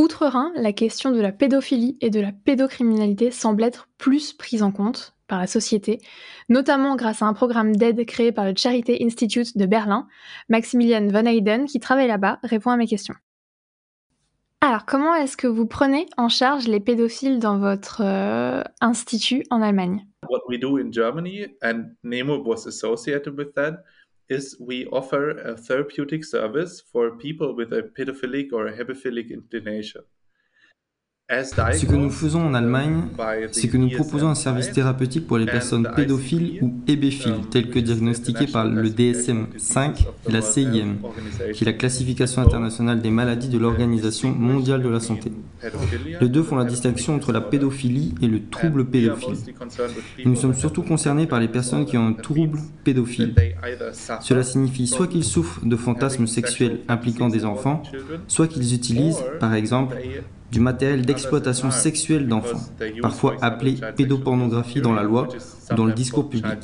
Outre-Rhin, la question de la pédophilie et de la pédocriminalité semble être plus prise en compte par la société, notamment grâce à un programme d'aide créé par le Charity Institute de Berlin. Maximilian Van Eyden, qui travaille là-bas, répond à mes questions. Alors, comment est-ce que vous prenez en charge les pédophiles dans votre euh, institut en Allemagne? What we do in Germany, and was associated with that, is we offer a therapeutic service for people with a pedophilic or a hebephilic inclination. Ce que nous faisons en Allemagne, c'est que nous proposons un service thérapeutique pour les personnes pédophiles ou hébéphiles, telles que diagnostiquées par le DSM-5 et la CIM, qui est la classification internationale des maladies de l'Organisation mondiale de la santé. Les deux font la distinction entre la pédophilie et le trouble pédophile. Nous sommes surtout concernés par les personnes qui ont un trouble pédophile. Cela signifie soit qu'ils souffrent de fantasmes sexuels impliquant des enfants, soit qu'ils utilisent, par exemple, du matériel d'exploitation sexuelle d'enfants, parfois appelé pédopornographie dans la loi ou dans le discours public.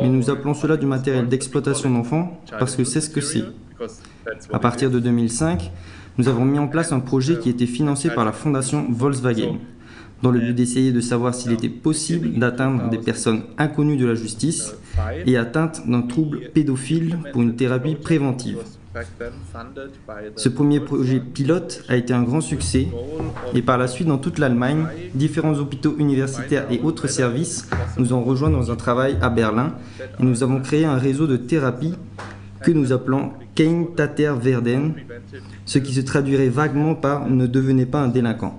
Mais nous appelons cela du matériel d'exploitation d'enfants parce que c'est ce que c'est. À partir de 2005, nous avons mis en place un projet qui était financé par la fondation Volkswagen, dans le but d'essayer de savoir s'il était possible d'atteindre des personnes inconnues de la justice et atteintes d'un trouble pédophile pour une thérapie préventive. Ce premier projet pilote a été un grand succès et par la suite dans toute l'Allemagne, différents hôpitaux universitaires et autres services nous ont rejoints dans un travail à Berlin et nous avons créé un réseau de thérapie que nous appelons Kein Tater Werden, ce qui se traduirait vaguement par ne devenez pas un délinquant.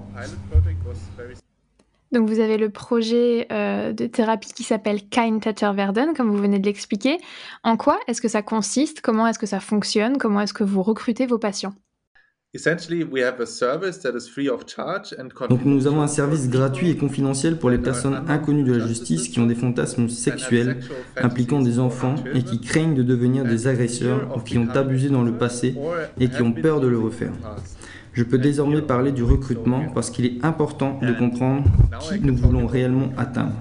Donc vous avez le projet euh, de thérapie qui s'appelle Kind Verden, comme vous venez de l'expliquer. En quoi est-ce que ça consiste? Comment est-ce que ça fonctionne? Comment est-ce que vous recrutez vos patients? Donc nous avons un service gratuit et confidentiel pour les personnes inconnues de la justice qui ont des fantasmes sexuels impliquant des enfants et qui craignent de devenir des agresseurs ou qui ont abusé dans le passé et qui ont peur de le refaire. Je peux désormais parler du recrutement parce qu'il est important de comprendre qui nous voulons réellement atteindre.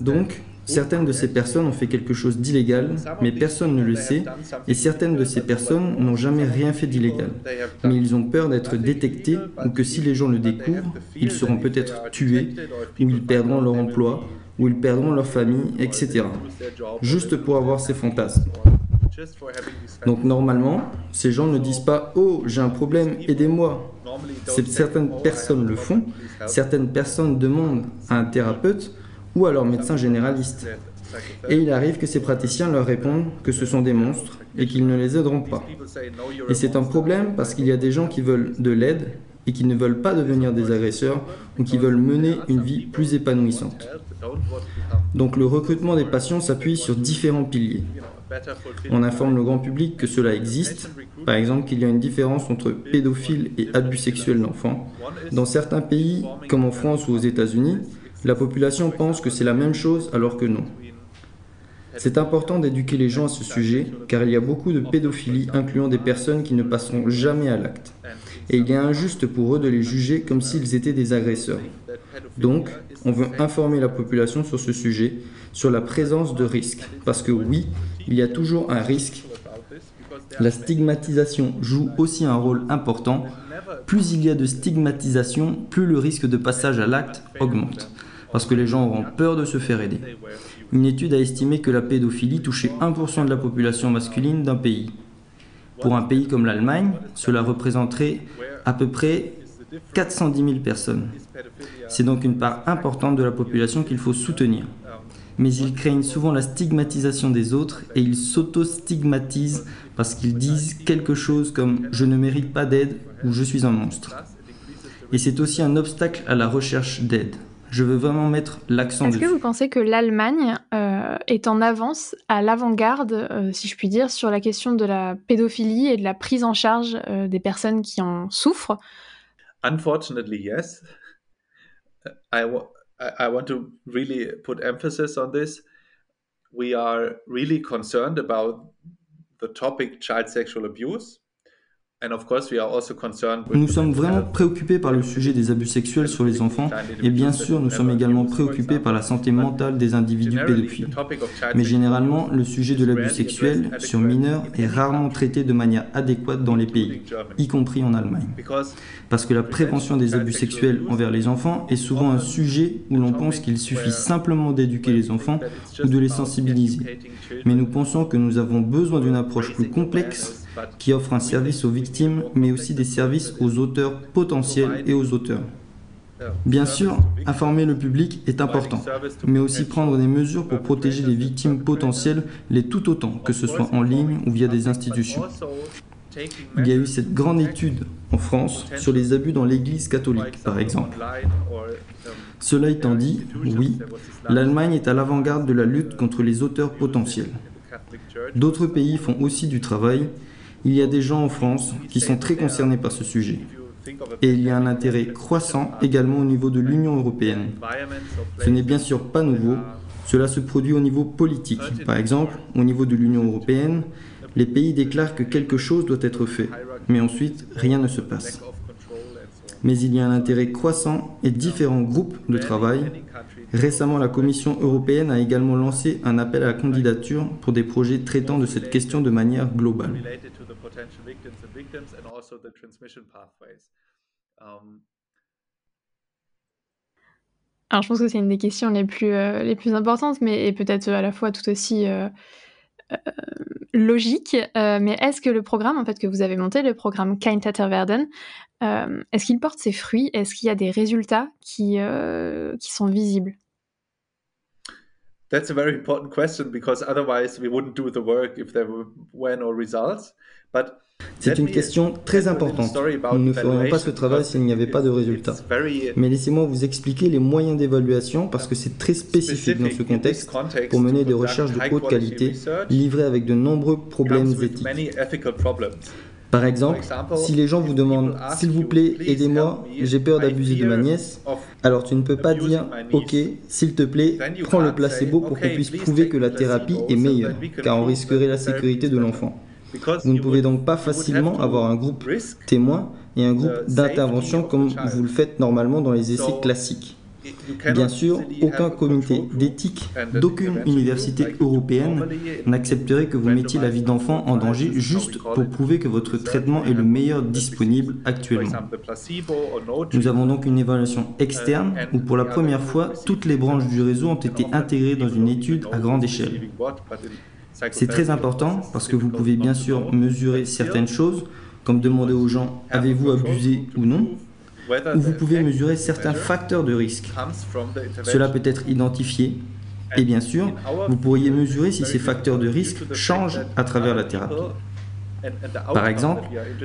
Donc, certaines de ces personnes ont fait quelque chose d'illégal, mais personne ne le sait, et certaines de ces personnes n'ont jamais rien fait d'illégal. Mais ils ont peur d'être détectés ou que si les gens le découvrent, ils seront peut-être tués, ou ils perdront leur emploi, ou ils perdront leur famille, etc. Juste pour avoir ces fantasmes. Donc normalement, ces gens ne disent pas ⁇ Oh, j'ai un problème, aidez-moi ⁇ Certaines personnes le font, certaines personnes demandent à un thérapeute ou à leur médecin généraliste. Et il arrive que ces praticiens leur répondent que ce sont des monstres et qu'ils ne les aideront pas. Et c'est un problème parce qu'il y a des gens qui veulent de l'aide et qui ne veulent pas devenir des agresseurs ou qui veulent mener une vie plus épanouissante. Donc le recrutement des patients s'appuie sur différents piliers. On informe le grand public que cela existe, par exemple qu'il y a une différence entre pédophile et abus sexuel d'enfants. Dans certains pays, comme en France ou aux États-Unis, la population pense que c'est la même chose alors que non. C'est important d'éduquer les gens à ce sujet car il y a beaucoup de pédophilie incluant des personnes qui ne passeront jamais à l'acte. Et il est injuste pour eux de les juger comme s'ils étaient des agresseurs. Donc, on veut informer la population sur ce sujet, sur la présence de risques. Parce que oui, il y a toujours un risque. La stigmatisation joue aussi un rôle important. Plus il y a de stigmatisation, plus le risque de passage à l'acte augmente. Parce que les gens auront peur de se faire aider. Une étude a estimé que la pédophilie touchait 1% de la population masculine d'un pays. Pour un pays comme l'Allemagne, cela représenterait à peu près 410 000 personnes. C'est donc une part importante de la population qu'il faut soutenir. Mais ils craignent souvent la stigmatisation des autres et ils s'auto-stigmatisent parce qu'ils disent quelque chose comme ⁇ je ne mérite pas d'aide ⁇ ou ⁇ je suis un monstre ⁇ Et c'est aussi un obstacle à la recherche d'aide. Je veux vraiment mettre l'accent Est-ce que vous pensez que l'Allemagne euh, est en avance, à l'avant-garde, euh, si je puis dire, sur la question de la pédophilie et de la prise en charge euh, des personnes qui en souffrent? Unfortunately, yes. I, I want to really put emphasis on this. We are really concerned about the topic child sexual abuse. Nous sommes vraiment préoccupés par le sujet des abus sexuels sur les enfants et bien sûr nous sommes également préoccupés par la santé mentale des individus pédophiles. Mais généralement le sujet de l'abus sexuel sur mineurs est rarement traité de manière adéquate dans les pays, y compris en Allemagne. Parce que la prévention des abus sexuels envers les enfants est souvent un sujet où l'on pense qu'il suffit simplement d'éduquer les enfants ou de les sensibiliser. Mais nous pensons que nous avons besoin d'une approche plus complexe qui offre un service aux victimes, mais aussi des services aux auteurs potentiels et aux auteurs. Bien sûr, informer le public est important, mais aussi prendre des mesures pour protéger les victimes potentielles les tout autant, que ce soit en ligne ou via des institutions. Il y a eu cette grande étude en France sur les abus dans l'Église catholique, par exemple. Cela étant dit, oui, l'Allemagne est à l'avant-garde de la lutte contre les auteurs potentiels. D'autres pays font aussi du travail, il y a des gens en France qui sont très concernés par ce sujet. Et il y a un intérêt croissant également au niveau de l'Union européenne. Ce n'est bien sûr pas nouveau, cela se produit au niveau politique. Par exemple, au niveau de l'Union européenne, les pays déclarent que quelque chose doit être fait, mais ensuite rien ne se passe. Mais il y a un intérêt croissant et différents groupes de travail Récemment, la Commission européenne a également lancé un appel à la candidature pour des projets traitant de cette question de manière globale. Alors je pense que c'est une des questions les plus, euh, les plus importantes, mais peut-être à la fois tout aussi euh, euh, logique. mais est-ce que le programme en fait que vous avez monté, le programme Kein Werden, est-ce qu'il porte ses fruits? Est-ce qu'il y a des résultats qui, qui sont visibles? That's a very important question because otherwise we wouldn't do the work if there were no results. But c'est une question très importante. Nous ne ferions pas ce travail s'il n'y avait pas de résultats. Mais laissez-moi vous expliquer les moyens d'évaluation parce que c'est très spécifique dans ce contexte pour mener des recherches de haute qualité livrées avec de nombreux problèmes éthiques. Par exemple, si les gens vous demandent S'il vous plaît, aidez-moi, j'ai peur d'abuser de ma nièce, alors tu ne peux pas dire Ok, s'il te plaît, prends le placebo pour qu'on puisse prouver que la thérapie est meilleure, car on risquerait la sécurité de l'enfant. Vous ne pouvez donc pas facilement avoir un groupe témoin et un groupe d'intervention comme vous le faites normalement dans les essais classiques. Bien sûr, aucun comité d'éthique d'aucune université européenne n'accepterait que vous mettiez la vie d'enfant en danger juste pour prouver que votre traitement est le meilleur disponible actuellement. Nous avons donc une évaluation externe où pour la première fois, toutes les branches du réseau ont été intégrées dans une étude à grande échelle. C'est très important parce que vous pouvez bien sûr mesurer certaines choses, comme demander aux gens avez-vous abusé ou non, où vous pouvez mesurer certains facteurs de risque. Cela peut être identifié et bien sûr, vous pourriez mesurer si ces facteurs de risque changent à travers la thérapie. Par exemple,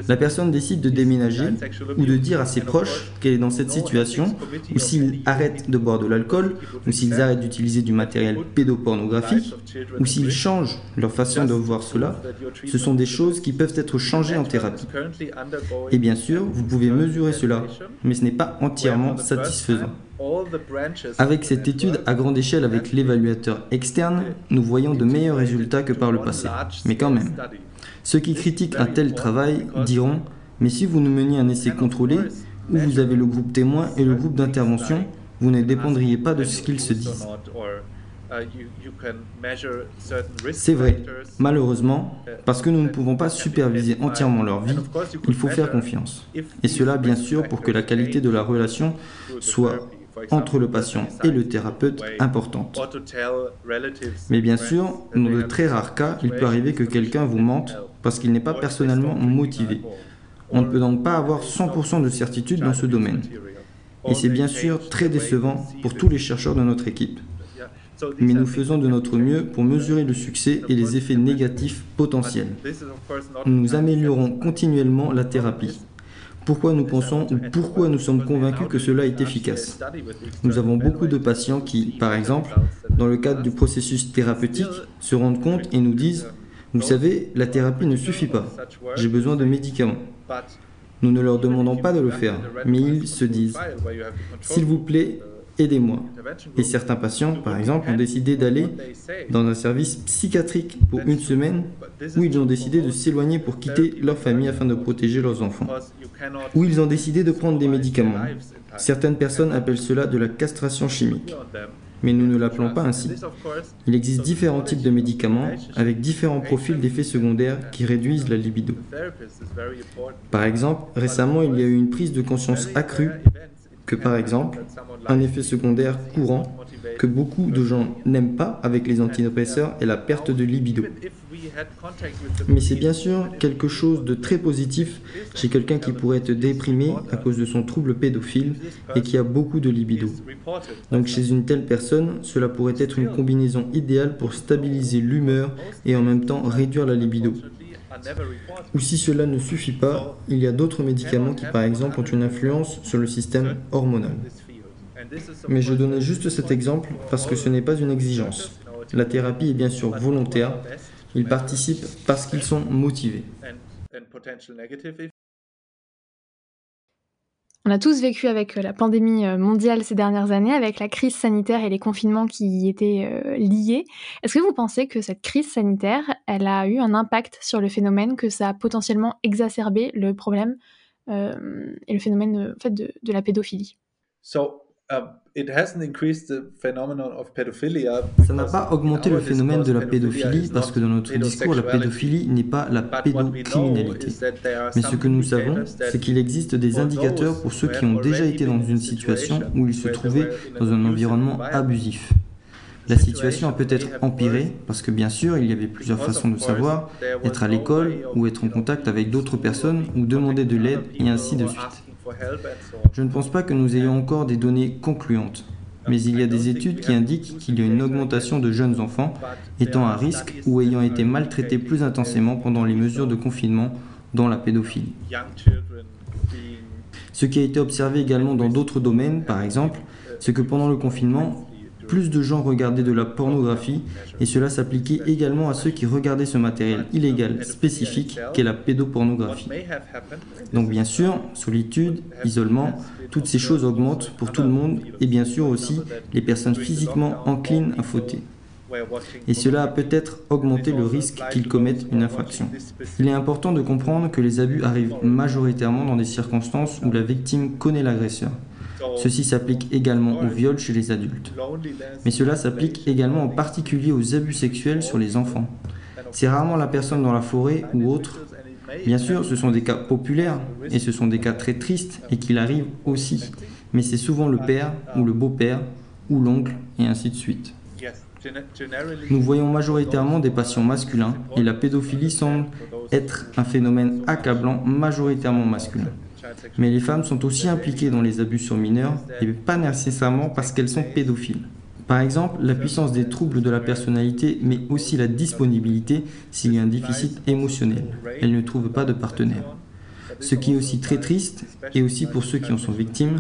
la personne décide de déménager ou de dire à ses proches qu'elle est dans cette situation, ou s'ils arrêtent de boire de l'alcool, ou s'ils arrêtent d'utiliser du matériel pédopornographique, ou s'ils changent leur façon de voir cela, ce sont des choses qui peuvent être changées en thérapie. Et bien sûr, vous pouvez mesurer cela, mais ce n'est pas entièrement satisfaisant. Avec cette étude à grande échelle avec l'évaluateur externe, nous voyons de meilleurs résultats que par le passé. Mais quand même, ceux qui critiquent un tel travail diront Mais si vous nous meniez un essai contrôlé, où vous avez le groupe témoin et le groupe d'intervention, vous ne dépendriez pas de ce qu'ils se disent. C'est vrai, malheureusement, parce que nous ne pouvons pas superviser entièrement leur vie, il faut faire confiance. Et cela, bien sûr, pour que la qualité de la relation soit entre le patient et le thérapeute importante. Mais bien sûr, dans de très rares cas, il peut arriver que quelqu'un vous mente parce qu'il n'est pas personnellement motivé. On ne peut donc pas avoir 100% de certitude dans ce domaine. Et c'est bien sûr très décevant pour tous les chercheurs de notre équipe. Mais nous faisons de notre mieux pour mesurer le succès et les effets négatifs potentiels. Nous améliorons continuellement la thérapie pourquoi nous pensons ou pourquoi nous sommes convaincus que cela est efficace. Nous avons beaucoup de patients qui, par exemple, dans le cadre du processus thérapeutique, se rendent compte et nous disent, vous savez, la thérapie ne suffit pas, j'ai besoin de médicaments. Nous ne leur demandons pas de le faire, mais ils se disent, s'il vous plaît, aidez-moi. Et certains patients, par exemple, ont décidé d'aller dans un service psychiatrique pour une semaine, où ils ont décidé de s'éloigner pour quitter leur famille afin de protéger leurs enfants, où ils ont décidé de prendre des médicaments. Certaines personnes appellent cela de la castration chimique mais nous ne l'appelons pas ainsi. Il existe différents types de médicaments avec différents profils d'effets secondaires qui réduisent la libido. Par exemple, récemment, il y a eu une prise de conscience accrue que, par exemple, un effet secondaire courant que beaucoup de gens n'aiment pas avec les antidépresseurs est la perte de libido. Mais c'est bien sûr quelque chose de très positif chez quelqu'un qui pourrait être déprimé à cause de son trouble pédophile et qui a beaucoup de libido. Donc chez une telle personne, cela pourrait être une combinaison idéale pour stabiliser l'humeur et en même temps réduire la libido. Ou si cela ne suffit pas, il y a d'autres médicaments qui par exemple ont une influence sur le système hormonal. Mais je donnais juste cet exemple parce que ce n'est pas une exigence. La thérapie est bien sûr volontaire ils participent parce qu'ils sont motivés. On a tous vécu avec euh, la pandémie euh, mondiale ces dernières années, avec la crise sanitaire et les confinements qui y étaient euh, liés. Est-ce que vous pensez que cette crise sanitaire, elle a eu un impact sur le phénomène, que ça a potentiellement exacerbé le problème et le phénomène fait, de, de la pédophilie? Um, Ça n'a pas augmenté le phénomène de la pédophilie parce que dans notre discours, la pédophilie n'est pas la pédocriminalité. Mais ce que nous savons, c'est qu'il existe des indicateurs pour ceux qui ont déjà été dans une situation où ils se trouvaient dans un environnement abusif. La situation a peut-être empiré parce que bien sûr, il y avait plusieurs façons de savoir, être à l'école ou être en contact avec d'autres personnes ou demander de l'aide et ainsi de suite. Je ne pense pas que nous ayons encore des données concluantes, mais il y a des études qui indiquent qu'il y a une augmentation de jeunes enfants étant à risque ou ayant été maltraités plus intensément pendant les mesures de confinement, dans la pédophilie. Ce qui a été observé également dans d'autres domaines, par exemple, c'est que pendant le confinement, plus de gens regardaient de la pornographie et cela s'appliquait également à ceux qui regardaient ce matériel illégal spécifique qu'est la pédopornographie. Donc bien sûr, solitude, isolement, toutes ces choses augmentent pour tout le monde et bien sûr aussi les personnes physiquement enclines à fauter. Et cela a peut-être augmenté le risque qu'ils commettent une infraction. Il est important de comprendre que les abus arrivent majoritairement dans des circonstances où la victime connaît l'agresseur. Ceci s'applique également au viol chez les adultes. Mais cela s'applique également en particulier aux abus sexuels sur les enfants. C'est rarement la personne dans la forêt ou autre. Bien sûr, ce sont des cas populaires et ce sont des cas très tristes et qu'il arrive aussi. Mais c'est souvent le père ou le beau-père ou l'oncle et ainsi de suite. Nous voyons majoritairement des patients masculins et la pédophilie semble être un phénomène accablant majoritairement masculin. Mais les femmes sont aussi impliquées dans les abus sur mineurs et pas nécessairement parce qu'elles sont pédophiles. Par exemple, la puissance des troubles de la personnalité, mais aussi la disponibilité s'il y a un déficit émotionnel. Elles ne trouvent pas de partenaire. Ce qui est aussi très triste, et aussi pour ceux qui en sont victimes.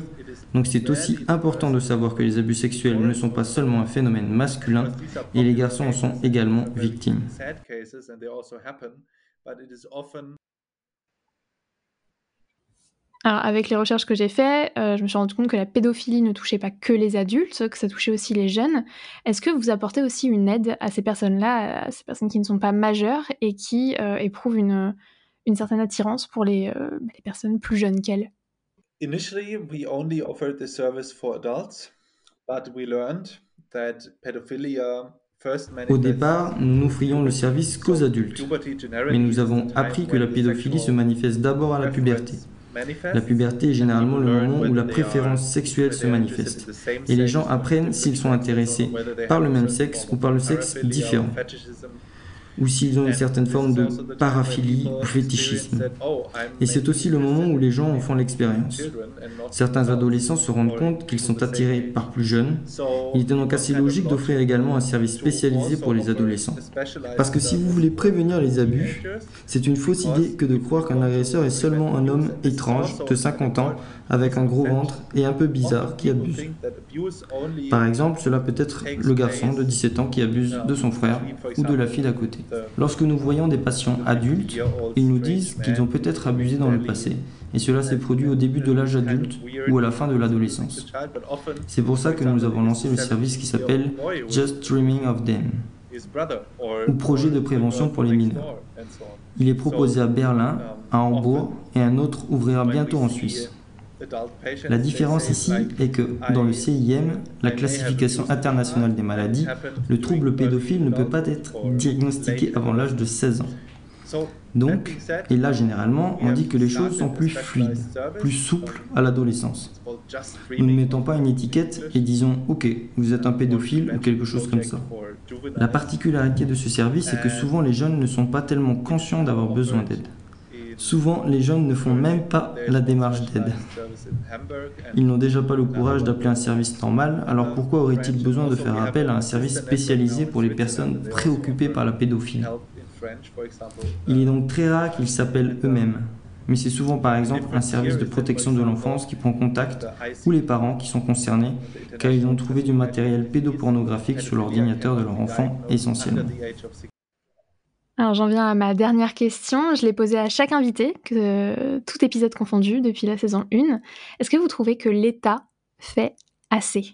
Donc c'est aussi important de savoir que les abus sexuels ne sont pas seulement un phénomène masculin, et les garçons en sont également victimes. Alors, avec les recherches que j'ai faites, euh, je me suis rendu compte que la pédophilie ne touchait pas que les adultes, que ça touchait aussi les jeunes. Est-ce que vous apportez aussi une aide à ces personnes-là, à ces personnes qui ne sont pas majeures et qui euh, éprouvent une, une, certaine attirance pour les, euh, les personnes plus jeunes qu'elles? Initially, we only offered this service for adults, but we learned that pedophilia au départ, nous n'offrions le service qu'aux adultes, mais nous avons appris que la pédophilie se manifeste d'abord à la puberté. La puberté est généralement le moment où la préférence sexuelle se manifeste, et les gens apprennent s'ils sont intéressés par le même sexe ou par le sexe différent ou s'ils ont une certaine forme de paraphilie ou fétichisme. Et c'est aussi le moment où les gens en font l'expérience. Certains adolescents se rendent compte qu'ils sont attirés par plus jeunes. Il était donc assez logique d'offrir également un service spécialisé pour les adolescents. Parce que si vous voulez prévenir les abus, c'est une fausse idée que de croire qu'un agresseur est seulement un homme étrange de 50 ans avec un gros ventre et un peu bizarre qui abuse. Par exemple, cela peut être le garçon de 17 ans qui abuse de son frère ou de la fille d'à côté. Lorsque nous voyons des patients adultes, ils nous disent qu'ils ont peut-être abusé dans le passé et cela s'est produit au début de l'âge adulte ou à la fin de l'adolescence. C'est pour ça que nous avons lancé le service qui s'appelle Just Dreaming of Them, ou projet de prévention pour les mineurs. Il est proposé à Berlin, à Hambourg et un autre ouvrira bientôt en Suisse. La différence ici est que dans le CIM, la classification internationale des maladies, le trouble pédophile ne peut pas être diagnostiqué avant l'âge de 16 ans. Donc, et là généralement, on dit que les choses sont plus fluides, plus souples à l'adolescence. Nous ne mettons pas une étiquette et disons OK, vous êtes un pédophile ou quelque chose comme ça. La particularité de ce service est que souvent les jeunes ne sont pas tellement conscients d'avoir besoin d'aide. Souvent, les jeunes ne font même pas la démarche d'aide. Ils n'ont déjà pas le courage d'appeler un service normal, alors pourquoi auraient-ils besoin de faire appel à un service spécialisé pour les personnes préoccupées par la pédophilie? Il est donc très rare qu'ils s'appellent eux-mêmes. Mais c'est souvent par exemple un service de protection de l'enfance qui prend contact ou les parents qui sont concernés car ils ont trouvé du matériel pédopornographique sur l'ordinateur de leur enfant essentiellement. Alors j'en viens à ma dernière question. Je l'ai posée à chaque invité, que, tout épisode confondu depuis la saison 1. Est-ce que vous trouvez que l'État fait assez?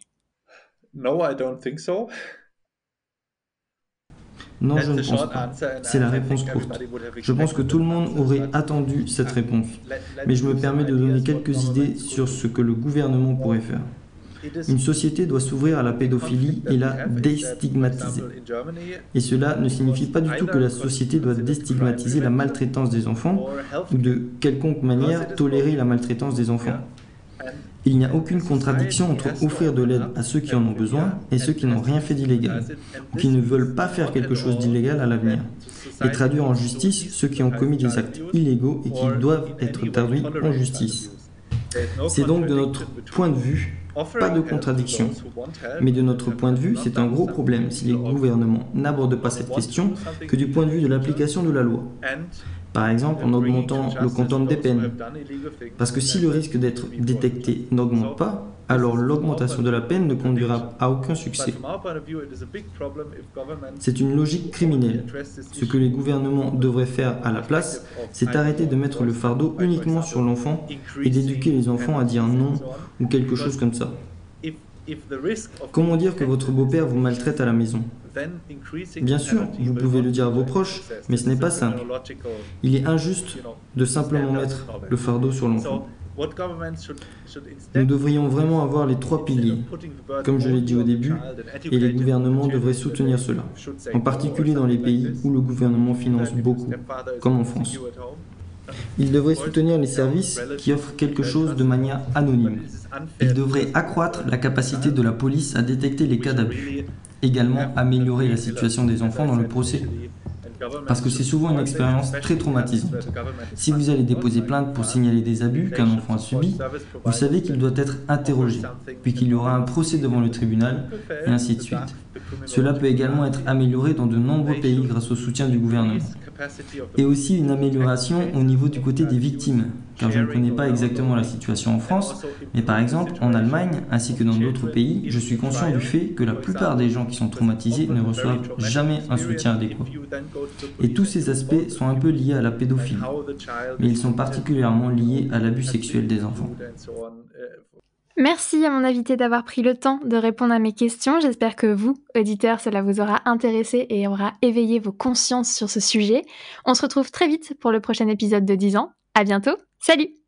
No, I don't think so. Non, je ne pense pas. C'est la réponse courte. Je pense que tout le monde aurait attendu cette réponse. Mais je me permets de donner quelques idées sur ce que le gouvernement pourrait faire. Une société doit s'ouvrir à la pédophilie et la déstigmatiser. Et cela ne signifie pas du tout que la société doit déstigmatiser la maltraitance des enfants ou de quelconque manière tolérer la maltraitance des enfants. Il n'y a aucune contradiction entre offrir de l'aide à ceux qui en ont besoin et ceux qui n'ont rien fait d'illégal, ou qui ne veulent pas faire quelque chose d'illégal à l'avenir, et traduire en justice ceux qui ont commis des actes illégaux et qui doivent être traduits en justice. C'est donc de notre point de vue pas de contradiction. Mais de notre point de vue, c'est un gros problème si les gouvernements n'abordent pas cette question que du point de vue de l'application de la loi. Par exemple, en augmentant le quantum des peines. Parce que si le risque d'être détecté n'augmente pas, alors l'augmentation de la peine ne conduira à aucun succès. C'est une logique criminelle. Ce que les gouvernements devraient faire à la place, c'est arrêter de mettre le fardeau uniquement sur l'enfant et d'éduquer les enfants à dire non ou quelque chose comme ça. Comment dire que votre beau-père vous maltraite à la maison? Bien sûr, vous pouvez le dire à vos proches, mais ce n'est pas simple. Il est injuste de simplement mettre le fardeau sur l'enfant. Nous devrions vraiment avoir les trois piliers, comme je l'ai dit au début, et les gouvernements devraient soutenir cela, en particulier dans les pays où le gouvernement finance beaucoup, comme en France. Ils devraient soutenir les services qui offrent quelque chose de manière anonyme. Ils devraient accroître la capacité de la police à détecter les cas d'abus. Également améliorer la situation des enfants dans le procès parce que c'est souvent une expérience très traumatisante. Si vous allez déposer plainte pour signaler des abus qu'un enfant a subis, vous savez qu'il doit être interrogé, puis qu'il y aura un procès devant le tribunal, et ainsi de suite. Cela peut également être amélioré dans de nombreux pays grâce au soutien du gouvernement. Et aussi une amélioration au niveau du côté des victimes, car je ne connais pas exactement la situation en France, mais par exemple en Allemagne ainsi que dans d'autres pays, je suis conscient du fait que la plupart des gens qui sont traumatisés ne reçoivent jamais un soutien adéquat. Et tous ces aspects sont un peu liés à la pédophilie, mais ils sont particulièrement liés à l'abus sexuel des enfants. Merci à mon invité d'avoir pris le temps de répondre à mes questions. J'espère que vous, auditeurs, cela vous aura intéressé et aura éveillé vos consciences sur ce sujet. On se retrouve très vite pour le prochain épisode de 10 ans. À bientôt. Salut!